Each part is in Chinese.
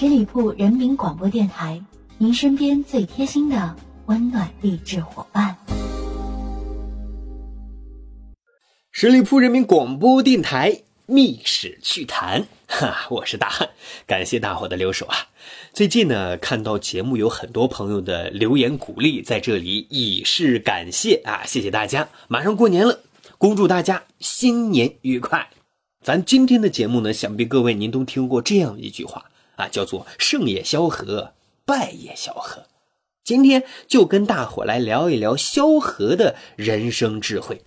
十里铺人民广播电台，您身边最贴心的温暖励志伙伴。十里铺人民广播电台《密史趣谈》，哈，我是大汉，感谢大伙的留守啊！最近呢，看到节目有很多朋友的留言鼓励，在这里以示感谢啊！谢谢大家！马上过年了，恭祝大家新年愉快！咱今天的节目呢，想必各位您都听过这样一句话。啊，叫做胜也萧何，败也萧何。今天就跟大伙来聊一聊萧何的人生智慧。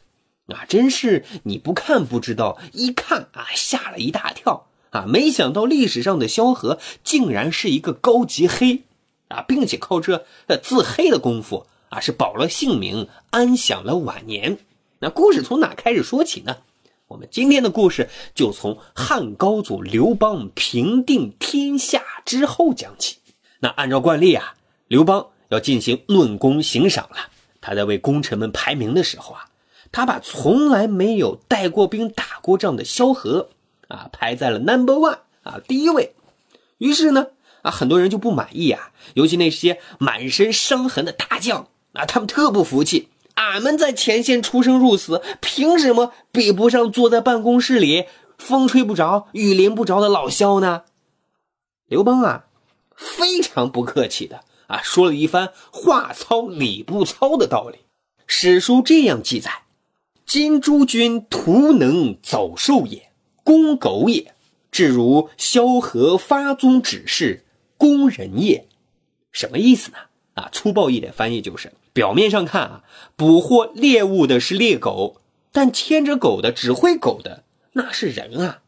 啊，真是你不看不知道，一看啊吓了一大跳啊！没想到历史上的萧何竟然是一个高级黑啊，并且靠这自黑的功夫啊是保了性命，安享了晚年。那故事从哪开始说起呢？我们今天的故事就从汉高祖刘邦平定天下之后讲起。那按照惯例啊，刘邦要进行论功行赏了。他在为功臣们排名的时候啊，他把从来没有带过兵、打过仗的萧何啊排在了 number one 啊第一位。于是呢啊，很多人就不满意啊，尤其那些满身伤痕的大将啊，他们特不服气。俺们在前线出生入死，凭什么比不上坐在办公室里风吹不着、雨淋不着的老萧呢？刘邦啊，非常不客气的啊，说了一番话糙理不糙的道理。史书这样记载：今诸君徒能走兽也，公狗也，至如萧何发宗指示，公人也。什么意思呢？啊，粗暴一点翻译就是。表面上看啊，捕获猎物的是猎狗，但牵着狗的、指挥狗的那是人啊。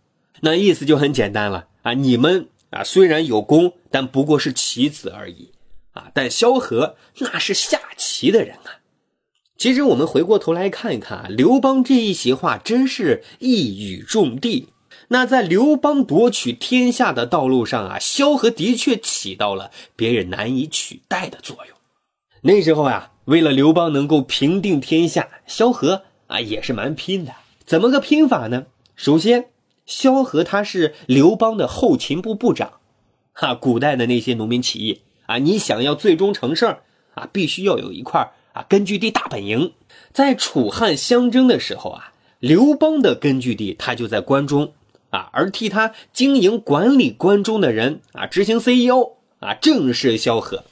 那意思就很简单了啊，你们啊虽然有功，但不过是棋子而已啊。但萧何那是下棋的人啊。其实我们回过头来看一看啊，刘邦这一席话真是一语中的。那在刘邦夺取天下的道路上啊，萧何的确起到了别人难以取代的作用。那时候啊。为了刘邦能够平定天下，萧何啊也是蛮拼的。怎么个拼法呢？首先，萧何他是刘邦的后勤部部长，哈，古代的那些农民起义啊，你想要最终成事儿啊，必须要有一块啊根据地大本营。在楚汉相争的时候啊，刘邦的根据地他就在关中啊，而替他经营管理关中的人啊，执行 CEO 啊，正是萧何。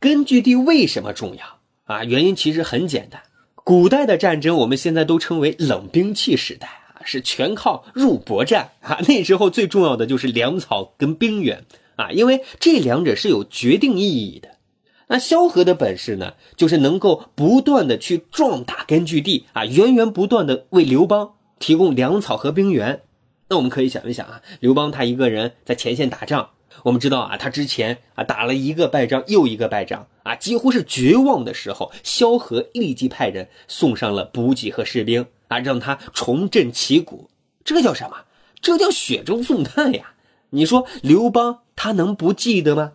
根据地为什么重要？啊，原因其实很简单。古代的战争，我们现在都称为冷兵器时代啊，是全靠肉搏战啊。那时候最重要的就是粮草跟兵源啊，因为这两者是有决定意义的。那萧何的本事呢，就是能够不断的去壮大根据地啊，源源不断的为刘邦提供粮草和兵源。那我们可以想一想啊，刘邦他一个人在前线打仗。我们知道啊，他之前啊打了一个败仗又一个败仗啊，几乎是绝望的时候，萧何立即派人送上了补给和士兵啊，让他重振旗鼓。这叫什么？这叫雪中送炭呀！你说刘邦他能不记得吗？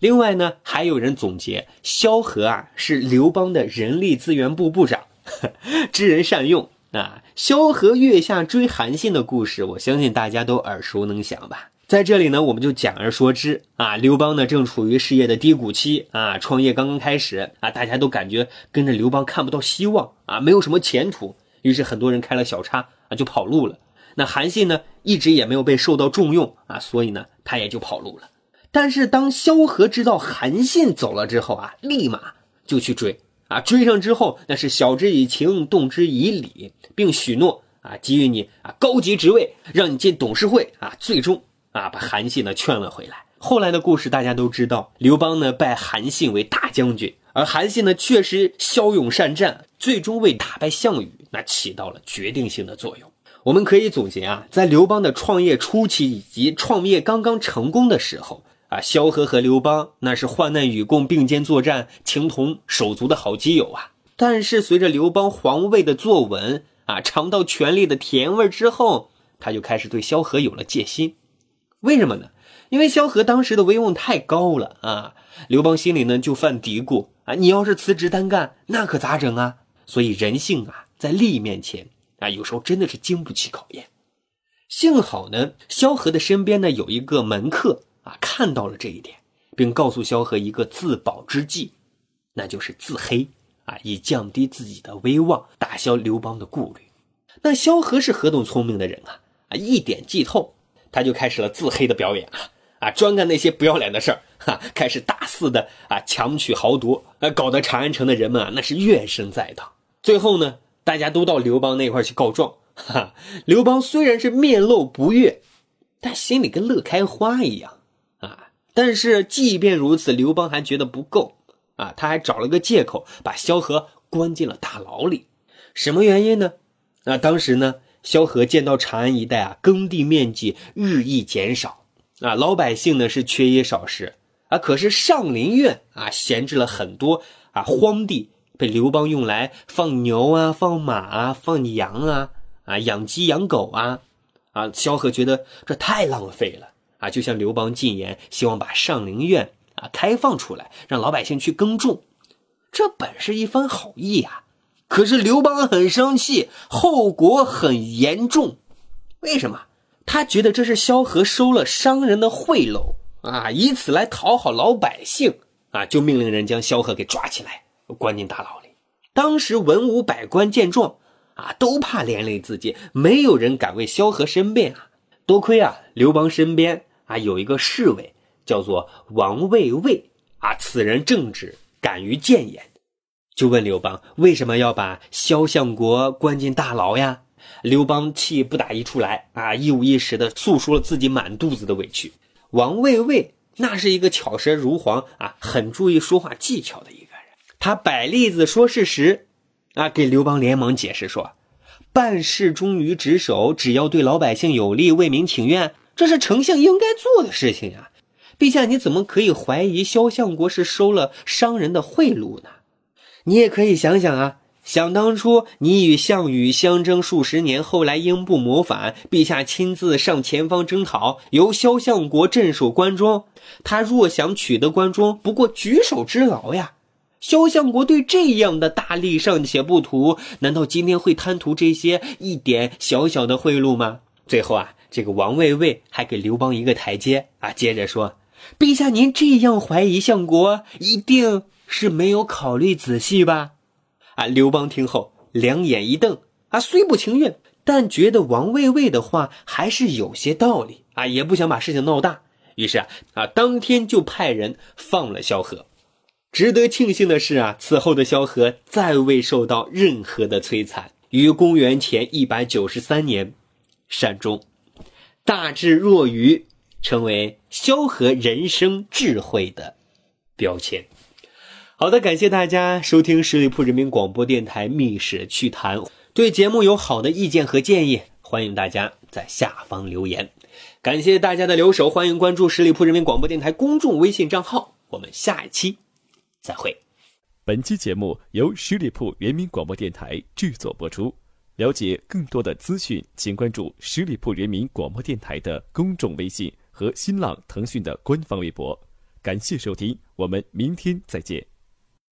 另外呢，还有人总结萧何啊是刘邦的人力资源部部长，知人善用啊。萧何月下追韩信的故事，我相信大家都耳熟能详吧。在这里呢，我们就简而说之啊。刘邦呢正处于事业的低谷期啊，创业刚刚开始啊，大家都感觉跟着刘邦看不到希望啊，没有什么前途。于是很多人开了小差啊，就跑路了。那韩信呢，一直也没有被受到重用啊，所以呢，他也就跑路了。但是当萧何知道韩信走了之后啊，立马就去追啊，追上之后那是晓之以情，动之以理，并许诺啊，给予你啊高级职位，让你进董事会啊，最终。啊，把韩信呢劝了回来。后来的故事大家都知道，刘邦呢拜韩信为大将军，而韩信呢确实骁勇善战，最终为打败项羽那起到了决定性的作用。我们可以总结啊，在刘邦的创业初期以及创业刚刚成功的时候啊，萧何和刘邦那是患难与共、并肩作战、情同手足的好基友啊。但是随着刘邦皇位的坐稳啊，尝到权力的甜味之后，他就开始对萧何有了戒心。为什么呢？因为萧何当时的威望太高了啊！刘邦心里呢就犯嘀咕啊，你要是辞职单干，那可咋整啊？所以人性啊，在利益面前啊，有时候真的是经不起考验。幸好呢，萧何的身边呢有一个门客啊看到了这一点，并告诉萧何一个自保之计，那就是自黑啊，以降低自己的威望，打消刘邦的顾虑。那萧何是何等聪明的人啊！啊，一点即透，他就开始了自黑的表演啊啊，专干那些不要脸的事儿哈，开始大肆的啊强取豪夺，啊，搞得长安城的人们啊那是怨声载道。最后呢，大家都到刘邦那块去告状，哈，刘邦虽然是面露不悦，但心里跟乐开花一样啊。但是即便如此，刘邦还觉得不够啊，他还找了个借口把萧何关进了大牢里。什么原因呢？那当时呢，萧何见到长安一带啊，耕地面积日益减少，啊，老百姓呢是缺衣少食，啊，可是上林苑啊闲置了很多啊荒地，被刘邦用来放牛啊、放马啊、放羊啊、啊养鸡养狗啊，啊，萧何觉得这太浪费了。啊，就向刘邦进言，希望把上林苑啊开放出来，让老百姓去耕种，这本是一番好意呀。可是刘邦很生气，后果很严重。为什么？他觉得这是萧何收了商人的贿赂啊，以此来讨好老百姓啊，就命令人将萧何给抓起来，关进大牢里。当时文武百官见状啊，都怕连累自己，没有人敢为萧何申辩啊。多亏啊，刘邦身边啊有一个侍卫，叫做王卫卫啊，此人正直，敢于谏言。就问刘邦为什么要把萧相国关进大牢呀？刘邦气不打一处来啊，一五一十的诉说了自己满肚子的委屈。王卫卫那是一个巧舌如簧啊，很注意说话技巧的一个人，他摆例子说事实，啊，给刘邦连忙解释说，办事忠于职守，只要对老百姓有利，为民请愿，这是丞相应该做的事情呀。陛下，你怎么可以怀疑萧相国是收了商人的贿赂呢？你也可以想想啊，想当初你与项羽相争数十年，后来英布谋反，陛下亲自上前方征讨，由萧相国镇守关中。他若想取得关中，不过举手之劳呀。萧相国对这样的大力尚且不图，难道今天会贪图这些一点小小的贿赂吗？最后啊，这个王卫卫还给刘邦一个台阶啊，接着说：“陛下，您这样怀疑相国，一定。”是没有考虑仔细吧？啊！刘邦听后两眼一瞪，啊，虽不情愿，但觉得王卫卫的话还是有些道理啊，也不想把事情闹大，于是啊啊，当天就派人放了萧何。值得庆幸的是啊，此后的萧何再未受到任何的摧残，于公元前一百九十三年善终，大智若愚，成为萧何人生智慧的标签。好的，感谢大家收听十里铺人民广播电台《密室趣谈》。对节目有好的意见和建议，欢迎大家在下方留言。感谢大家的留守，欢迎关注十里铺人民广播电台公众微信账号。我们下一期再会。本期节目由十里铺人民广播电台制作播出。了解更多的资讯，请关注十里铺人民广播电台的公众微信和新浪、腾讯的官方微博。感谢收听，我们明天再见。